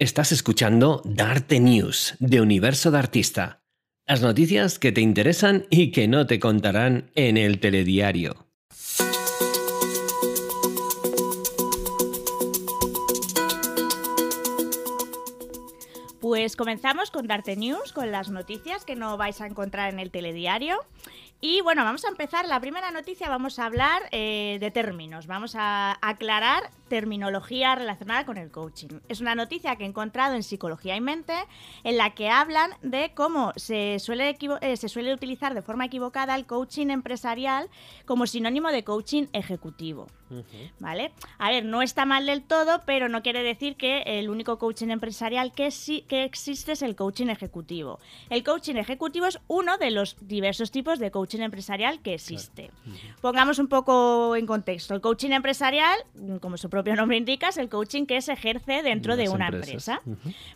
Estás escuchando Darte News de Universo de Artista. Las noticias que te interesan y que no te contarán en el telediario. Pues comenzamos con Darte News, con las noticias que no vais a encontrar en el telediario. Y bueno, vamos a empezar. La primera noticia vamos a hablar eh, de términos. Vamos a aclarar terminología relacionada con el coaching. Es una noticia que he encontrado en Psicología y Mente en la que hablan de cómo se suele, eh, se suele utilizar de forma equivocada el coaching empresarial como sinónimo de coaching ejecutivo. ¿Vale? A ver, no está mal del todo, pero no quiere decir que el único coaching empresarial que, sí, que existe es el coaching ejecutivo. El coaching ejecutivo es uno de los diversos tipos de coaching empresarial que existe. Pongamos un poco en contexto. El coaching empresarial, como su propio nombre indica, es el coaching que se ejerce dentro de una empresa.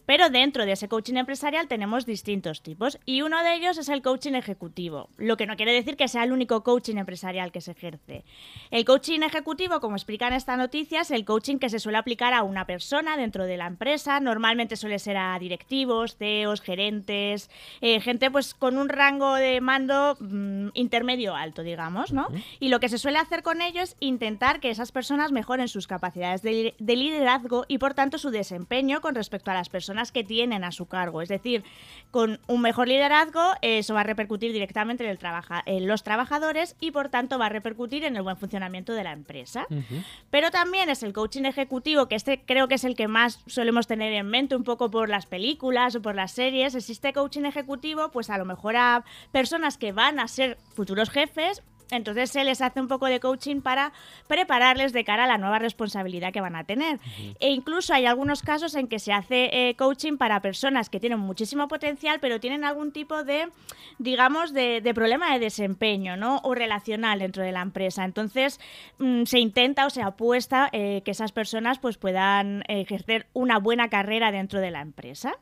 Pero dentro de ese coaching empresarial tenemos distintos tipos y uno de ellos es el coaching ejecutivo, lo que no quiere decir que sea el único coaching empresarial que se ejerce. El coaching ejecutivo como explica en esta noticia, es el coaching que se suele aplicar a una persona dentro de la empresa. Normalmente suele ser a directivos, CEOs, gerentes, eh, gente pues con un rango de mando mm, intermedio alto, digamos, ¿no? Y lo que se suele hacer con ello es intentar que esas personas mejoren sus capacidades de, liderazgo y por tanto su desempeño con respecto a las personas que tienen a su cargo. Es decir, con un mejor liderazgo eso va a repercutir directamente en, el en los trabajadores y por tanto va a repercutir en el buen funcionamiento de la empresa. Pero también es el coaching ejecutivo, que este creo que es el que más solemos tener en mente un poco por las películas o por las series. Existe coaching ejecutivo, pues a lo mejor a personas que van a ser futuros jefes entonces se les hace un poco de coaching para prepararles de cara a la nueva responsabilidad que van a tener. E incluso hay algunos casos en que se hace eh, coaching para personas que tienen muchísimo potencial, pero tienen algún tipo de, digamos, de, problema de desempeño, ¿no? O relacional dentro de la empresa. Entonces mm, se intenta o se apuesta eh, que esas personas pues puedan ejercer una buena carrera dentro de la empresa.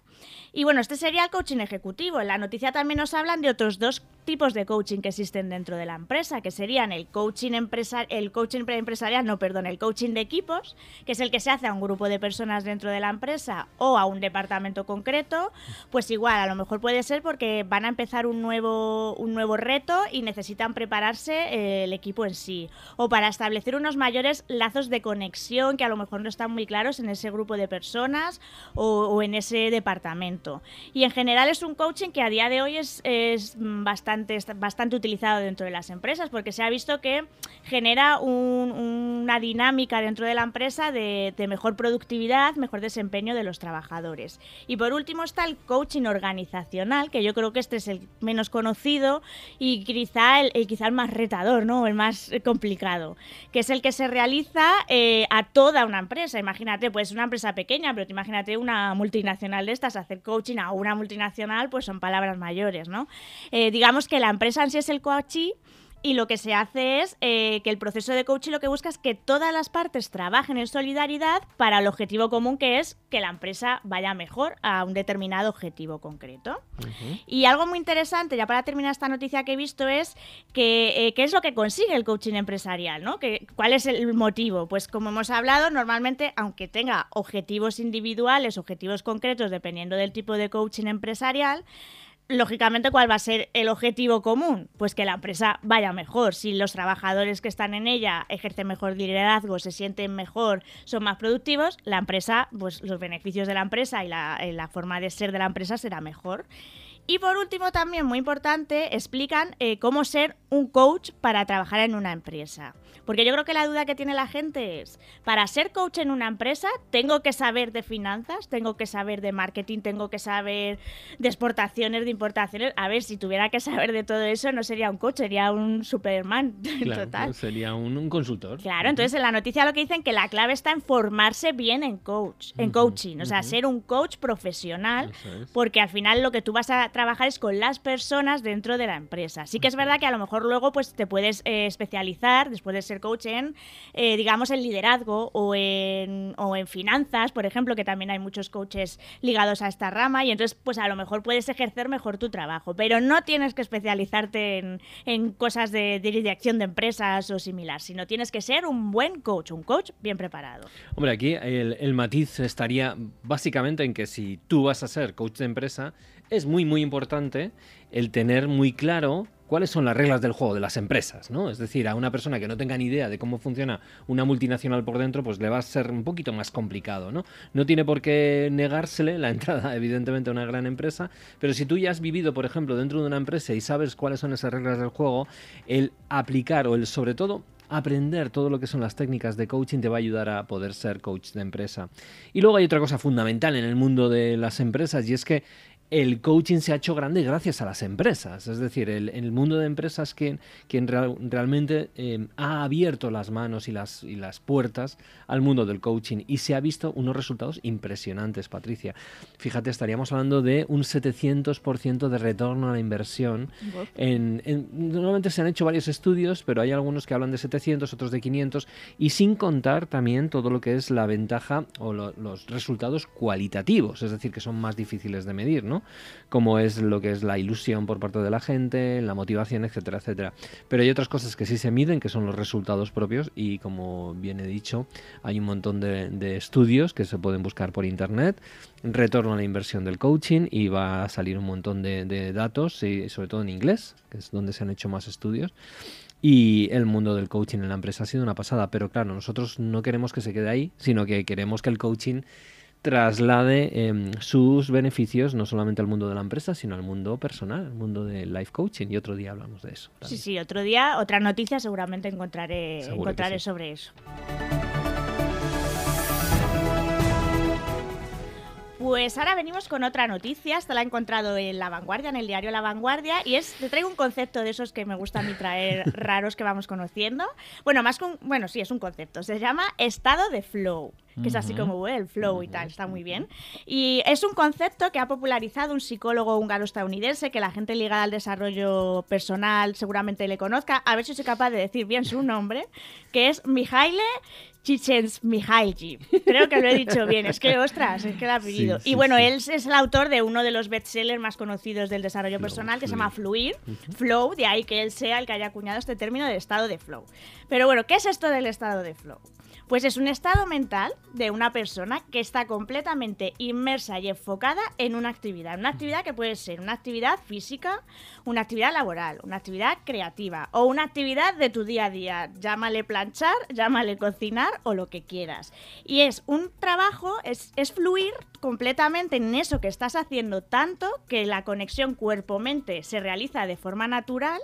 Y bueno, este sería el coaching ejecutivo. En la noticia también nos hablan de otros dos tipos de coaching que existen dentro de la empresa, que serían el coaching empresarial, el coaching empresarial, no, perdón, el coaching de equipos, que es el que se hace a un grupo de personas dentro de la empresa o a un departamento concreto, pues igual, a lo mejor puede ser porque van a empezar un nuevo, un nuevo reto y necesitan prepararse eh, el equipo en sí, o para establecer unos mayores lazos de conexión que a lo mejor no están muy claros en ese grupo de personas o en ese departamento. Y en general es un coaching que a día de hoy es, bastante, bastante utilizado dentro de las empresas porque se ha visto que genera una dinámica dentro de la empresa de, mejor productividad, mejor desempeño de los trabajadores. Y por último está el coaching organizacional, que yo creo que este es el menos conocido y quizá el, quizá el más retador, ¿no? el más complicado, que es el que se realiza eh, a toda una empresa. Imagínate, pues una empresa pequeña, pero imagínate una multinacional de estas hacer coaching a una multinacional, pues son palabras mayores, ¿no? Eh, digamos que la empresa en sí es el coachee y lo que se hace es eh, que el proceso de coaching lo que busca es que todas las partes trabajen en solidaridad para el objetivo común que es que la empresa vaya mejor a un determinado objetivo concreto. Y algo muy interesante, ya para terminar esta noticia que he visto, es que eh, qué es lo que consigue el coaching empresarial, ¿no? Que, ¿Cuál es el motivo? Pues como hemos hablado, normalmente, aunque tenga objetivos individuales, objetivos concretos, dependiendo del tipo de coaching empresarial, lógicamente, ¿cuál va a ser el objetivo común? Pues que la empresa vaya mejor. Si los trabajadores que están en ella ejercen mejor liderazgo, se sienten mejor, son más productivos, la empresa, pues los beneficios de la empresa y la, la forma de ser de la empresa será mejor. Y por último, también muy importante, explican eh, cómo ser un coach para trabajar en una empresa. Porque yo creo que la duda que tiene la gente es, para ser coach en una empresa, tengo que saber de finanzas, tengo que saber de marketing, tengo que saber de exportaciones, de importaciones. A ver, si tuviera que saber de todo eso, no sería un coach, sería un Superman total. Sería un, consultor. Claro, entonces en la noticia lo que dicen que la clave está en formarse bien en coach, en coaching, o sea, ser un coach profesional, porque al final lo que tú vas a trabajar es con las personas dentro de la empresa. Sí que es verdad que a lo mejor luego pues te puedes eh, especializar después de ser coach en, eh, digamos, en liderazgo o en, finanzas, por ejemplo, que también hay muchos coaches ligados a esta rama y entonces, pues a lo mejor puedes ejercer mejor tu trabajo, pero no tienes que especializarte en, cosas de, dirección de empresas o similar, sino tienes que ser un buen coach, un coach bien preparado. Hombre, aquí el matiz estaría básicamente en que si tú vas a ser coach de empresa, es muy, muy importante el tener muy claro cuáles son las reglas del juego de las empresas, ¿no? Es decir, a una persona que no tenga ni idea de cómo funciona una multinacional por dentro, pues le va a ser un poquito más complicado, ¿no? No tiene por qué negársele la entrada, evidentemente, a una gran empresa, pero si tú ya has vivido, por ejemplo, dentro de una empresa y sabes cuáles son esas reglas del juego, el aplicar o el, sobre todo, aprender todo lo que son las técnicas de coaching te va a ayudar a poder ser coach de empresa. Y luego hay otra cosa fundamental en el mundo de las empresas y es que el coaching se ha hecho grande gracias a las empresas. Es decir, el, el mundo de empresas quien, quien real, realmente eh, ha abierto las manos y las, y las puertas al mundo del coaching y se ha visto unos resultados impresionantes, Patricia. Fíjate, estaríamos hablando de un 700% de retorno a la inversión. En, en, normalmente se han hecho varios estudios, pero hay algunos que hablan de 700, otros de 500, y sin contar también todo lo que es la ventaja o lo, los resultados cualitativos, es decir, que son más difíciles de medir, ¿no? Como es lo que es la ilusión por parte de la gente, la motivación, etcétera, etcétera. Pero hay otras cosas que sí se miden, que son los resultados propios y como bien he dicho, hay un montón de, estudios que se pueden buscar por internet, retorno a la inversión del coaching y va a salir un montón de, de datos, y sobre todo en inglés, que es donde se han hecho más estudios. Y el mundo del coaching en la empresa ha sido una pasada, pero claro, nosotros no queremos que se quede ahí, sino que queremos que el coaching traslade eh, sus beneficios no solamente al mundo de la empresa, sino al mundo personal, al mundo del life coaching. Y otro día hablamos de eso. También. Sí, sí, otro día, otra noticia seguramente encontraré, encontraré sí. sobre eso. Pues ahora venimos con otra noticia, esta la he encontrado en La Vanguardia, en el diario La Vanguardia, y es, te traigo un concepto de esos que me gusta a mí traer raros que vamos conociendo. Bueno, más con, bueno, sí, es un concepto, se llama estado de flow que es así como el flow y tal, está muy bien. Y es un concepto que ha popularizado un psicólogo húngaro estadounidense que la gente ligada al desarrollo personal seguramente le conozca, a ver si soy capaz de decir bien su nombre, que es Mihaile Chichens Mihailji. Creo que lo he dicho bien. Es que, ostras, es que el apellido. Sí, sí, y bueno, sí. él es el autor de uno de los bestsellers más conocidos del desarrollo flow, personal que fluir. se llama Fluir. Uh -huh. Flow, de ahí que él sea el que haya acuñado este término de estado de flow. Pero bueno, ¿qué es esto del estado de flow? Pues es un estado mental de una persona que está completamente inmersa y enfocada en una actividad. Una actividad que puede ser una actividad física, una actividad laboral, una actividad creativa o una actividad de tu día a día. Llámale planchar, llámale cocinar o lo que quieras. Y es un trabajo, es, es fluir completamente en eso que estás haciendo tanto que la conexión cuerpo-mente se realiza de forma natural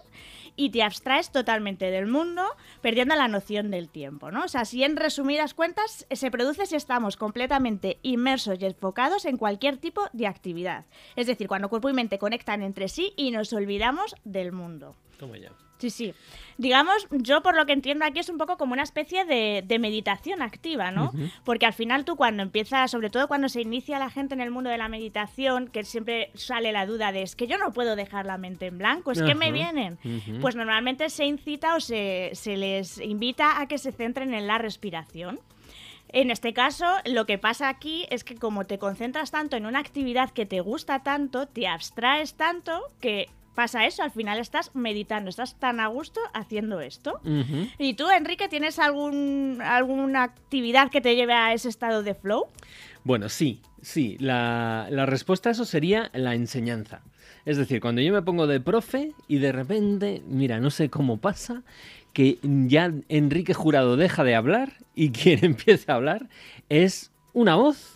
y te abstraes totalmente del mundo, perdiendo la noción del tiempo, ¿no? O sea, si en resumidas cuentas se produce si estamos completamente inmersos y enfocados en cualquier tipo de actividad. Es decir, cuando cuerpo y mente conectan entre sí y nos olvidamos del mundo. Toma ya. Sí, sí. Digamos, yo por lo que entiendo aquí es un poco como una especie de, de meditación activa, ¿no? Uh -huh. Porque al final tú cuando empiezas, sobre todo cuando se inicia la gente en el mundo de la meditación, que siempre sale la duda de es que yo no puedo dejar la mente en blanco, es uh -huh. que me vienen. Uh -huh. Pues normalmente se incita o se, se les invita a que se centren en la respiración. En este caso, lo que pasa aquí es que como te concentras tanto en una actividad que te gusta tanto, te abstraes tanto que pasa eso, al final estás meditando, estás tan a gusto haciendo esto. Uh -huh. ¿Y tú, Enrique, tienes algún, alguna actividad que te lleve a ese estado de flow? Bueno, sí, sí. La, la respuesta a eso sería la enseñanza. Es decir, cuando yo me pongo de profe y de repente, mira, no sé cómo pasa, que ya Enrique Jurado deja de hablar y quien empieza a hablar es una voz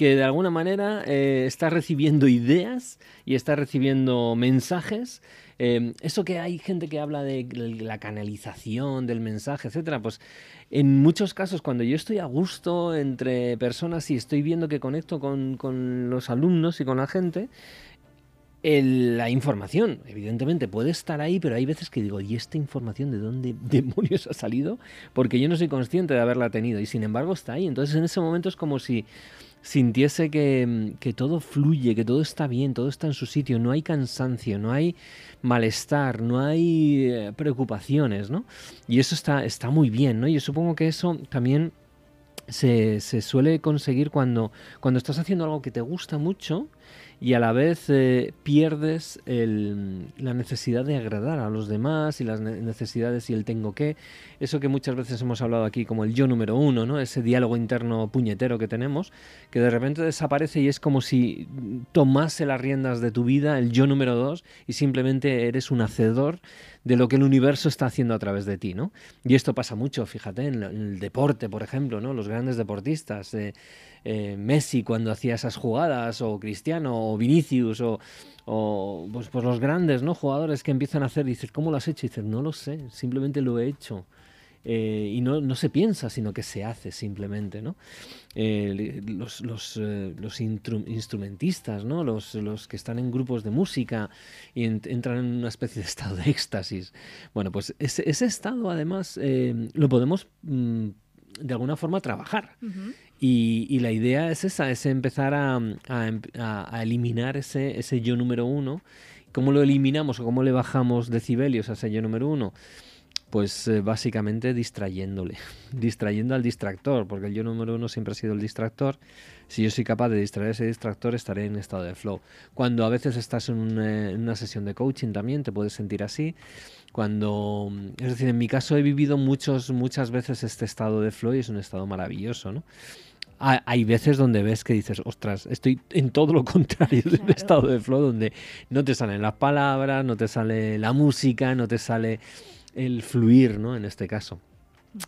que de alguna manera eh, está recibiendo ideas y está recibiendo mensajes. Eh, eso que hay gente que habla de la canalización del mensaje, etcétera, pues en muchos casos cuando yo estoy a gusto entre personas y estoy viendo que conecto con, con los alumnos y con la gente, la información, evidentemente, puede estar ahí, pero hay veces que digo, ¿y esta información de dónde demonios ha salido? Porque yo no soy consciente de haberla tenido y sin embargo está ahí. Entonces en ese momento es como si sintiese que, que, todo fluye, que todo está bien, todo está en su sitio, no hay cansancio, no hay malestar, no hay eh, preocupaciones, ¿no? Y eso está, está muy bien, ¿no? Yo supongo que eso también se, se suele conseguir cuando, cuando estás haciendo algo que te gusta mucho y a la vez eh, pierdes la necesidad de agradar a los demás y las necesidades y el tengo que. Eso que muchas veces hemos hablado aquí como el yo número uno, ¿no? ese diálogo interno puñetero que tenemos, que de repente desaparece y es como si tomase las riendas de tu vida el yo número dos y simplemente eres un hacedor de lo que el universo está haciendo a través de ti. ¿no? Y esto pasa mucho, fíjate, en, el deporte, por ejemplo, ¿no? los grandes deportistas. Eh, eh, Messi cuando hacía esas jugadas, o Cristiano, o Vinicius, o, pues, pues, los grandes ¿no? jugadores que empiezan a hacer, dices, ¿cómo lo has hecho? Y dices, no lo sé, simplemente lo he hecho. Eh, y no, se piensa, sino que se hace simplemente, ¿no? Eh, los, los instrumentistas, ¿no? Los, que están en grupos de música y entran en una especie de estado de éxtasis. Bueno, pues ese, estado además lo podemos mm, de alguna forma trabajar. Y, la idea es esa, es empezar a, a, eliminar ese, ese yo número uno. ¿Cómo lo eliminamos o cómo le bajamos decibelios a ese yo número uno? Pues eh, básicamente distrayéndole, distrayendo al distractor, porque el yo número uno siempre ha sido el distractor. Si yo soy capaz de distraer ese distractor, estaré en estado de flow. Cuando a veces estás en, en una sesión de coaching también, te puedes sentir así. Cuando, es decir, en mi caso he vivido muchos, muchas veces este estado de flow y es un estado maravilloso, ¿no? Hay veces donde ves que dices, ostras, estoy en todo lo contrario del estado de flow, donde no te salen las palabras, no te sale la música, no te sale el fluir, ¿no? En este caso.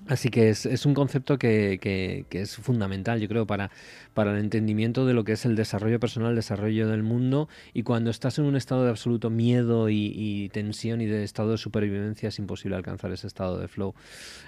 Así que es, es un concepto que, que, que, es fundamental, yo creo, para, para el entendimiento de lo que es el desarrollo personal, el desarrollo del mundo. Y cuando estás en un estado de absoluto miedo y, tensión y de estado de supervivencia, es imposible alcanzar ese estado de flow.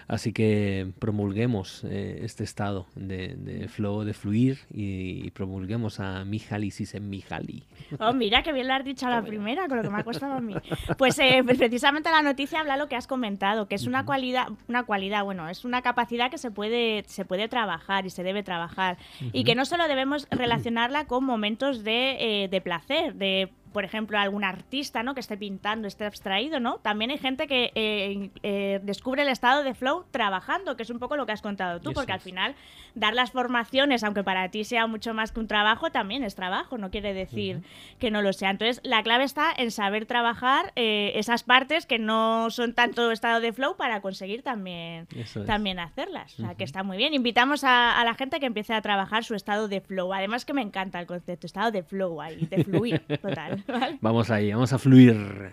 Así que promulguemos eh, este estado de, flow, de fluir y, promulguemos a Mihaly Csikszentmihalyi. Oh, mira, que bien lo has dicho a la primera, con lo que me ha costado a mí. Pues, eh, precisamente la noticia habla lo que has comentado, que es una cualidad, una cualidad bueno, es una capacidad que se puede, se puede trabajar y se debe trabajar. Y que no solo debemos relacionarla con momentos de, eh, de placer, de por ejemplo, algún artista ¿no? que esté pintando, esté abstraído, ¿no? También hay gente que eh, eh, descubre el estado de flow trabajando, que es un poco lo que has contado tú, porque al final dar las formaciones, aunque para ti sea mucho más que un trabajo, también es trabajo, no quiere decir que no lo sea. Entonces, la clave está en saber trabajar eh, esas partes que no son tanto estado de flow para conseguir también, también hacerlas. O sea, que está muy bien. Invitamos a, a, la gente que empiece a trabajar su estado de flow. Además que me encanta el concepto, estado de flow ahí, de fluir, total. Vamos ahí, vamos a fluir.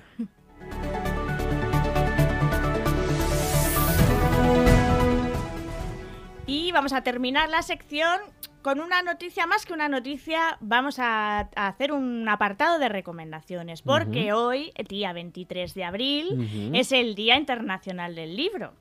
Y vamos a terminar la sección con una noticia más que una noticia. Vamos a, hacer un apartado de recomendaciones, porque hoy, día 23 de abril, es el Día Internacional del Libro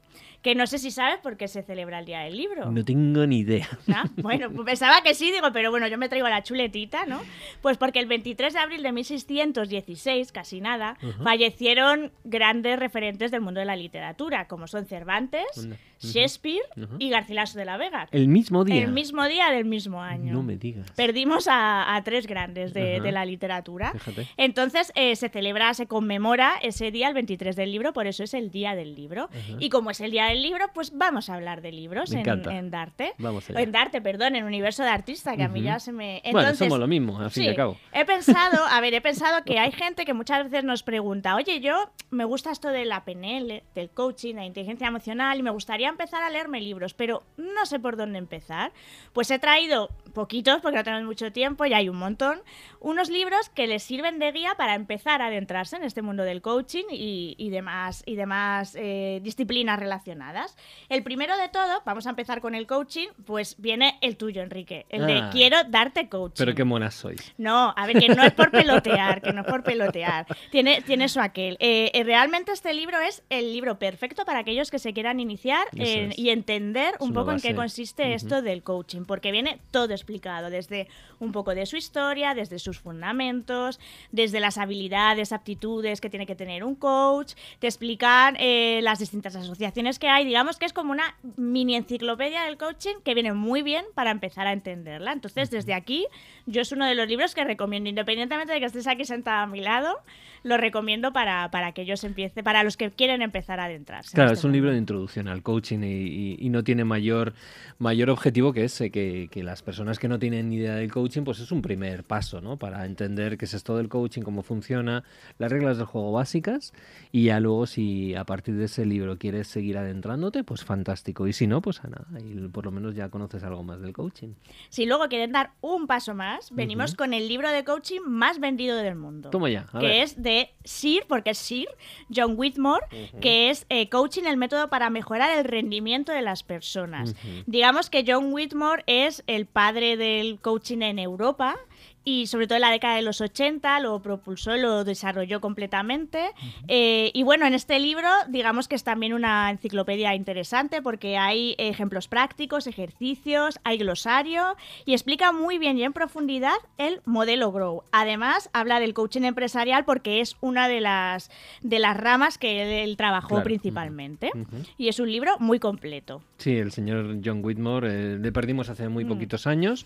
que no sé si sabes por qué se celebra el Día del Libro. No tengo ni idea. Bueno, pues pensaba que sí, digo, pero bueno, yo me traigo la chuletita, ¿no? Pues porque el 23 de abril de 1616, casi nada, fallecieron grandes referentes del mundo de la literatura, como son Cervantes, Shakespeare y Garcilaso de la Vega. El mismo día. El mismo día del mismo año. No me digas. Perdimos a, tres grandes de, la literatura. Entonces eh, se celebra, se conmemora ese día, el 23 del libro, por eso es el Día del Libro. Y como es el Día del Libro, pues vamos a hablar de libros en, en, Darte. Vamos En Darte, perdón, en Universo de Artista, que a mí ya se me... Entonces, bueno, somos lo mismo, al fin y al cabo. He pensado, a ver, he pensado que hay gente que muchas veces nos pregunta, oye, yo me gusta esto de la PNL, del coaching, la inteligencia emocional, y me gustaría empezar a leerme libros, pero no sé por dónde empezar. Pues he traído Guaidó poquitos, porque no tenemos mucho tiempo, y hay un montón, unos libros que les sirven de guía para empezar a adentrarse en este mundo del coaching y, demás, y demás eh, disciplinas relacionadas. El primero de todo, vamos a empezar con el coaching, pues viene el tuyo, Enrique, el de ah. quiero darte coaching. Pero qué monas sois. No, a ver, que no es por pelotear, que no es por pelotear. Tiene, tiene su aquel. Eh, eh, realmente este libro es el libro perfecto para aquellos que se quieran iniciar y entender un poco en qué consiste esto del coaching, porque viene todo explicado, desde un poco de su historia, desde sus fundamentos, desde las habilidades, aptitudes que tiene que tener un coach, te explican eh, las distintas asociaciones que hay, digamos que es como una mini enciclopedia del coaching que viene muy bien para empezar a entenderla. Entonces, desde aquí, yo es uno de los libros que recomiendo, independientemente de que estés aquí sentada a mi lado, lo recomiendo para, para que ellos empiecen, para los que quieren empezar a adentrarse. Claro, este es un libro de introducción al coaching y, y, no tiene mayor, mayor objetivo que ese, que, que, las personas que no tienen ni idea del coaching, pues es un primer paso, ¿no? Para entender qué es esto del coaching, cómo funciona, las reglas del juego básicas y ya luego si a partir de ese libro quieres seguir adentrándote, pues fantástico. Y si no, pues a nada, y por lo menos ya conoces algo más del coaching. Si luego quieren dar un paso más, venimos uh -huh. con el libro de coaching más vendido del mundo. Toma ya. que ver. es de Sir, porque es Sir, John Whitmore, uh -huh. que es eh, Coaching, el método para mejorar el rendimiento de las personas. Uh -huh. Digamos que John Whitmore es el padre del coaching en Europa y sobre todo en la década de los 80 lo propulsó, lo desarrolló completamente. Uh -huh. eh, y bueno, en este libro digamos que es también una enciclopedia interesante porque hay ejemplos prácticos, ejercicios, hay glosario y explica muy bien y en profundidad el modelo Grow. Además, habla del coaching empresarial porque es una de las, de las ramas que él, él trabajó claro. principalmente. Uh -huh. Y es un libro muy completo. Sí, el señor John Whitmore eh, le perdimos hace muy mm. poquitos años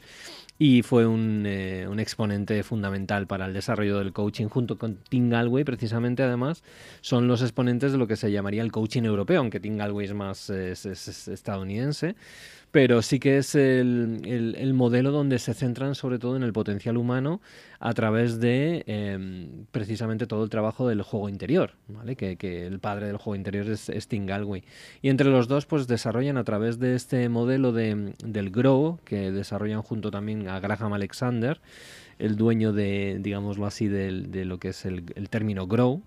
y fue un, eh, un, exponente fundamental para el desarrollo del coaching junto con Tim Galway precisamente además son los exponentes de lo que se llamaría el coaching europeo aunque Tim Galway es más es, es, es estadounidense pero sí que es el, el, el, modelo donde se centran sobre todo en el potencial humano a través de eh, precisamente todo el trabajo del juego interior, ¿vale? que, que el padre del juego interior es, es, Tim Galway. Y entre los dos pues desarrollan a través de este modelo de, del Grow, que desarrollan junto también a Graham Alexander, el dueño de, digámoslo así, de, de lo que es el término Grow,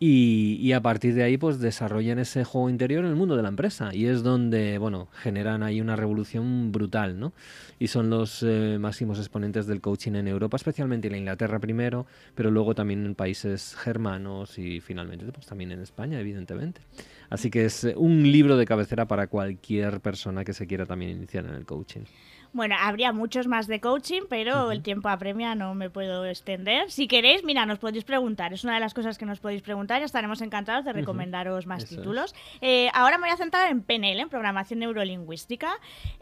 y, y, a partir de ahí, pues desarrollan ese juego interior en el mundo de la empresa. Y es donde, bueno, generan ahí una revolución brutal, ¿no? Y son los eh, máximos exponentes del coaching en Europa, especialmente en Inglaterra primero, pero luego también en países germanos y finalmente, pues también en España, evidentemente. Así que es un libro de cabecera para cualquier persona que se quiera también iniciar en el coaching. Bueno, habría muchos más de coaching, pero uh -huh. el tiempo apremia, no me puedo extender. Si queréis, mira, nos podéis preguntar. Es una de las cosas que nos podéis preguntar y estaremos encantados de recomendaros uh -huh. más Eso títulos. Eh, ahora me voy a centrar en PNL, en Programación Neurolingüística.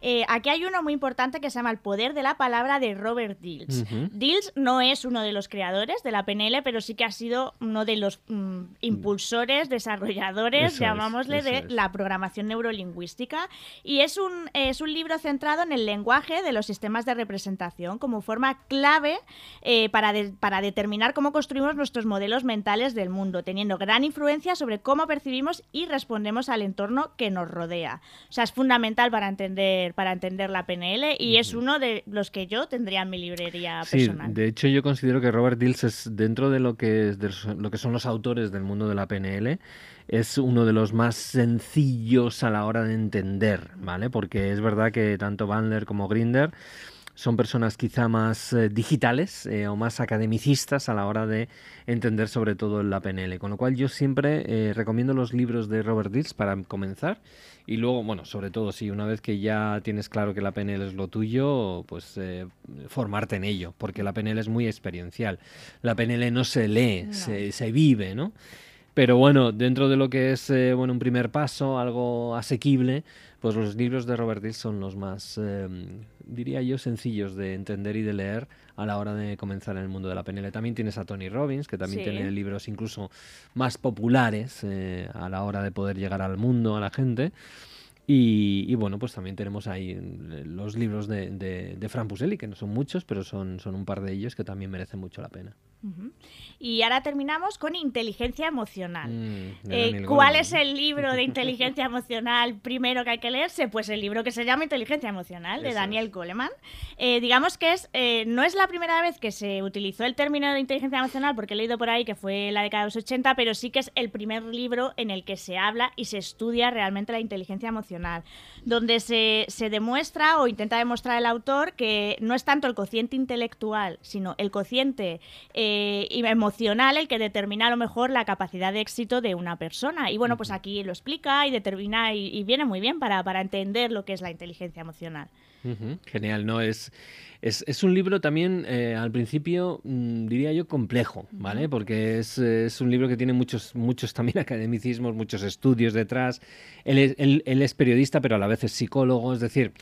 Eh, aquí hay uno muy importante que se llama El Poder de la Palabra de Robert Dills. Uh -huh. Dills no es uno de los creadores de la PNL, pero sí que ha sido uno de los mm, impulsores, desarrolladores, eso llamámosle, es, de es. la programación neurolingüística. Y es un, es un libro centrado en el lenguaje de los sistemas de representación como forma clave eh, para, de, para determinar cómo construimos nuestros modelos mentales del mundo, teniendo gran influencia sobre cómo percibimos y respondemos al entorno que nos rodea. O sea, es fundamental para entender, para entender la PNL y es uno de los que yo tendría en mi librería sí, personal. De hecho, yo considero que Robert Dills es dentro de lo que, es de lo que son los autores del mundo de la PNL es uno de los más sencillos a la hora de entender, ¿vale? Porque es verdad que tanto Bandler como Grinder son personas quizá más eh, digitales eh, o más academicistas a la hora de entender sobre todo la PNL. Con lo cual yo siempre eh, recomiendo los libros de Robert Dills para comenzar y luego, bueno, sobre todo si una vez que ya tienes claro que la PNL es lo tuyo, pues formarte en ello, porque la PNL es muy experiencial. La PNL no se lee, no. Se, se vive, ¿no? Pero bueno, dentro de lo que es eh, bueno, un primer paso, algo asequible, pues los libros de Robert Dills son los más, eh, diría yo, sencillos de entender y de leer a la hora de comenzar en el mundo de la PNL. También tienes a Tony Robbins, que también sí. tiene libros incluso más populares eh, a la hora de poder llegar al mundo, a la gente. Y, y, bueno, pues también tenemos ahí los libros de, de, de Fran Puseli, que no son muchos, pero son, son un par de ellos que también merecen mucho la pena. Uh -huh. Y ahora terminamos con inteligencia emocional. Mm, eh, ¿Cuál es el libro de inteligencia emocional primero que hay que leerse? Pues el libro que se llama Inteligencia Emocional de Eso Daniel es. Goleman. Eh, digamos que es eh, no es la primera vez que se utilizó el término de inteligencia emocional, porque he leído por ahí que fue la década de los 80, pero sí que es el primer libro en el que se habla y se estudia realmente la inteligencia emocional, donde se, se demuestra o intenta demostrar el autor que no es tanto el cociente intelectual, sino el cociente eh, eh, emocional el que determina a lo mejor la capacidad de éxito de una persona. Y bueno, pues aquí lo explica y determina y, viene muy bien para, para entender lo que es la inteligencia emocional. Genial, ¿no? Es, es, un libro también, eh, al principio, mm, diría yo, complejo, ¿vale? Porque es, un libro que tiene muchos, muchos también academicismos, muchos estudios detrás. Él él es periodista, pero a la vez es psicólogo, es decir,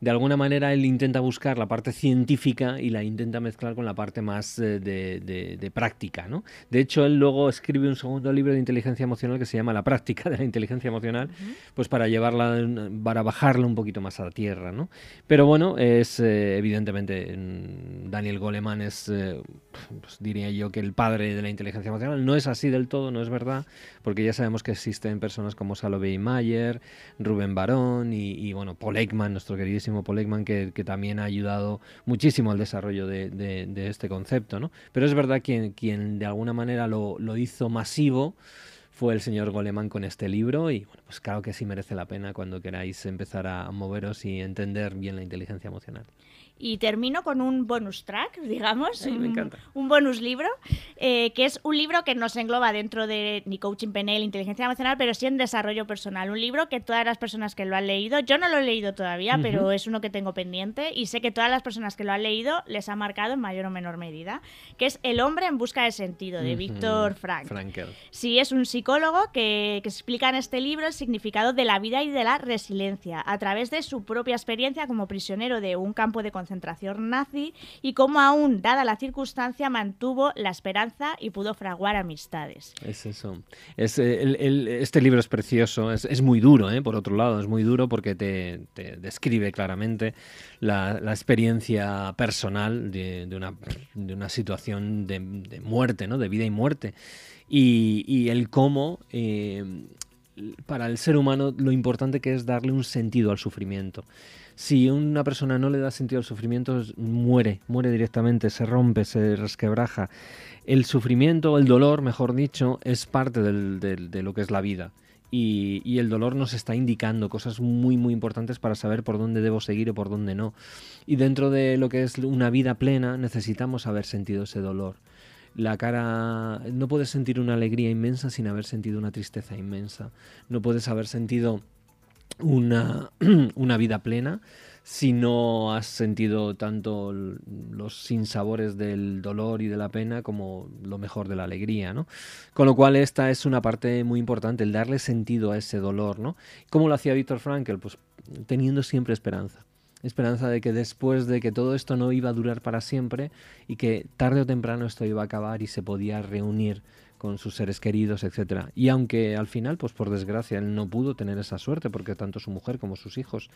de alguna manera él intenta buscar la parte científica y la intenta mezclar con la parte más eh, de, práctica. ¿no? De hecho, él luego escribe un segundo libro de inteligencia emocional que se llama La práctica de la inteligencia emocional, pues para llevarla, para bajarla un poquito más a la tierra. ¿no? Pero bueno, es eh, evidentemente Daniel Goleman es, eh, pues diría yo que el padre de la inteligencia emocional. No es así del todo, no es verdad, porque ya sabemos que existen personas como Salovey Mayer, Rubén Barón y, y bueno, Paul Ekman, nuestro queridísimo Ekman, que, también ha ayudado muchísimo al desarrollo de, este concepto. ¿no? Pero es verdad que quien de alguna manera lo, hizo masivo fue el señor Goleman con este libro y pues claro que sí merece la pena cuando queráis empezar a moveros y entender bien la inteligencia emocional. Y termino con un bonus track, digamos, un, un, bonus libro, eh, que es un libro que no se engloba dentro de ni coaching PNL, inteligencia emocional, pero sí en desarrollo personal. Un libro que todas las personas que lo han leído, yo no lo he leído todavía, pero es uno que tengo pendiente y sé que todas las personas que lo han leído les ha marcado en mayor o menor medida, que es El hombre en busca de sentido, de Víctor Frank. Frankel. Sí, es un psicólogo que, que explica en este libro el significado de la vida y de la resiliencia a través de su propia experiencia como prisionero de un campo de concentración concentración nazi y cómo aún, dada la circunstancia, mantuvo la esperanza y pudo fraguar amistades. Es eso. Es, eh, este libro es precioso, es, muy duro, ¿eh? por otro lado, es muy duro porque te, describe claramente la, experiencia personal de, una, de una, situación de, muerte, ¿no? de vida y muerte. Y, el cómo... Eh, para el ser humano lo importante que es darle un sentido al sufrimiento si una persona no le da sentido al sufrimiento, muere, muere directamente, se rompe, se resquebraja. El sufrimiento, el dolor, mejor dicho, es parte de lo que es la vida. Y, el dolor nos está indicando cosas muy muy importantes para saber por dónde debo seguir o por dónde no. Y dentro de lo que es una vida plena necesitamos haber sentido ese dolor. La cara no puedes sentir una alegría inmensa sin haber sentido una tristeza inmensa. No puedes haber sentido una, una vida plena si no has sentido tanto los sinsabores del dolor y de la pena como lo mejor de la alegría, ¿no? Con lo cual esta es una parte muy importante, el darle sentido a ese dolor, ¿no? ¿Cómo lo hacía Víctor Frankl? Pues teniendo siempre esperanza. Esperanza de que después de que todo esto no iba a durar para siempre y que tarde o temprano esto iba a acabar y se podía reunir con sus seres queridos, etcétera. Y aunque al final, pues por desgracia, él no pudo tener esa suerte, porque tanto su mujer como sus hijos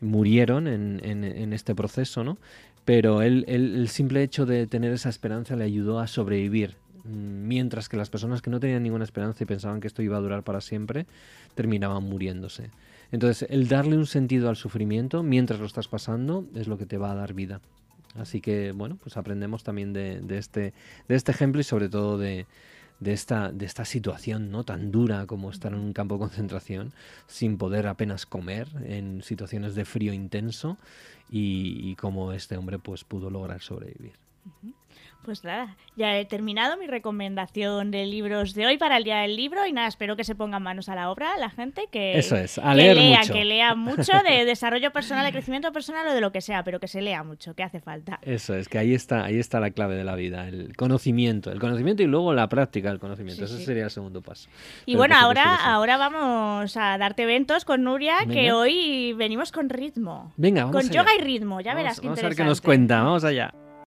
murieron en, este proceso, ¿no? Pero él, el simple hecho de tener esa esperanza le ayudó a sobrevivir. Mm, mientras que las personas que no tenían ninguna esperanza y pensaban que esto iba a durar para siempre, terminaban muriéndose. Entonces, el darle un sentido al sufrimiento mientras lo estás pasando es lo que te va a dar vida. Así que, bueno, pues aprendemos también de, este, de este ejemplo y sobre todo de, de esta, de esta situación ¿no? tan dura como estar en un campo de concentración sin poder apenas comer en situaciones de frío intenso y, y cómo este hombre pues pudo lograr sobrevivir. Pues nada, ya he terminado mi recomendación de libros de hoy para el Día del Libro y nada, espero que se pongan manos a la obra la gente, que, Eso es, a leer lea, mucho. que lea mucho de desarrollo personal, de crecimiento personal o de lo que sea, pero que se lea mucho, que hace falta. Eso es, que ahí está, ahí está la clave de la vida, el conocimiento, el conocimiento y luego la práctica del conocimiento, ese sería el segundo paso. Y bueno, ahora, ahora vamos a darte eventos con Nuria, que hoy venimos con ritmo. Venga, vamos Con yoga y ritmo, ya verás Vamos a ver qué nos cuenta, vamos allá.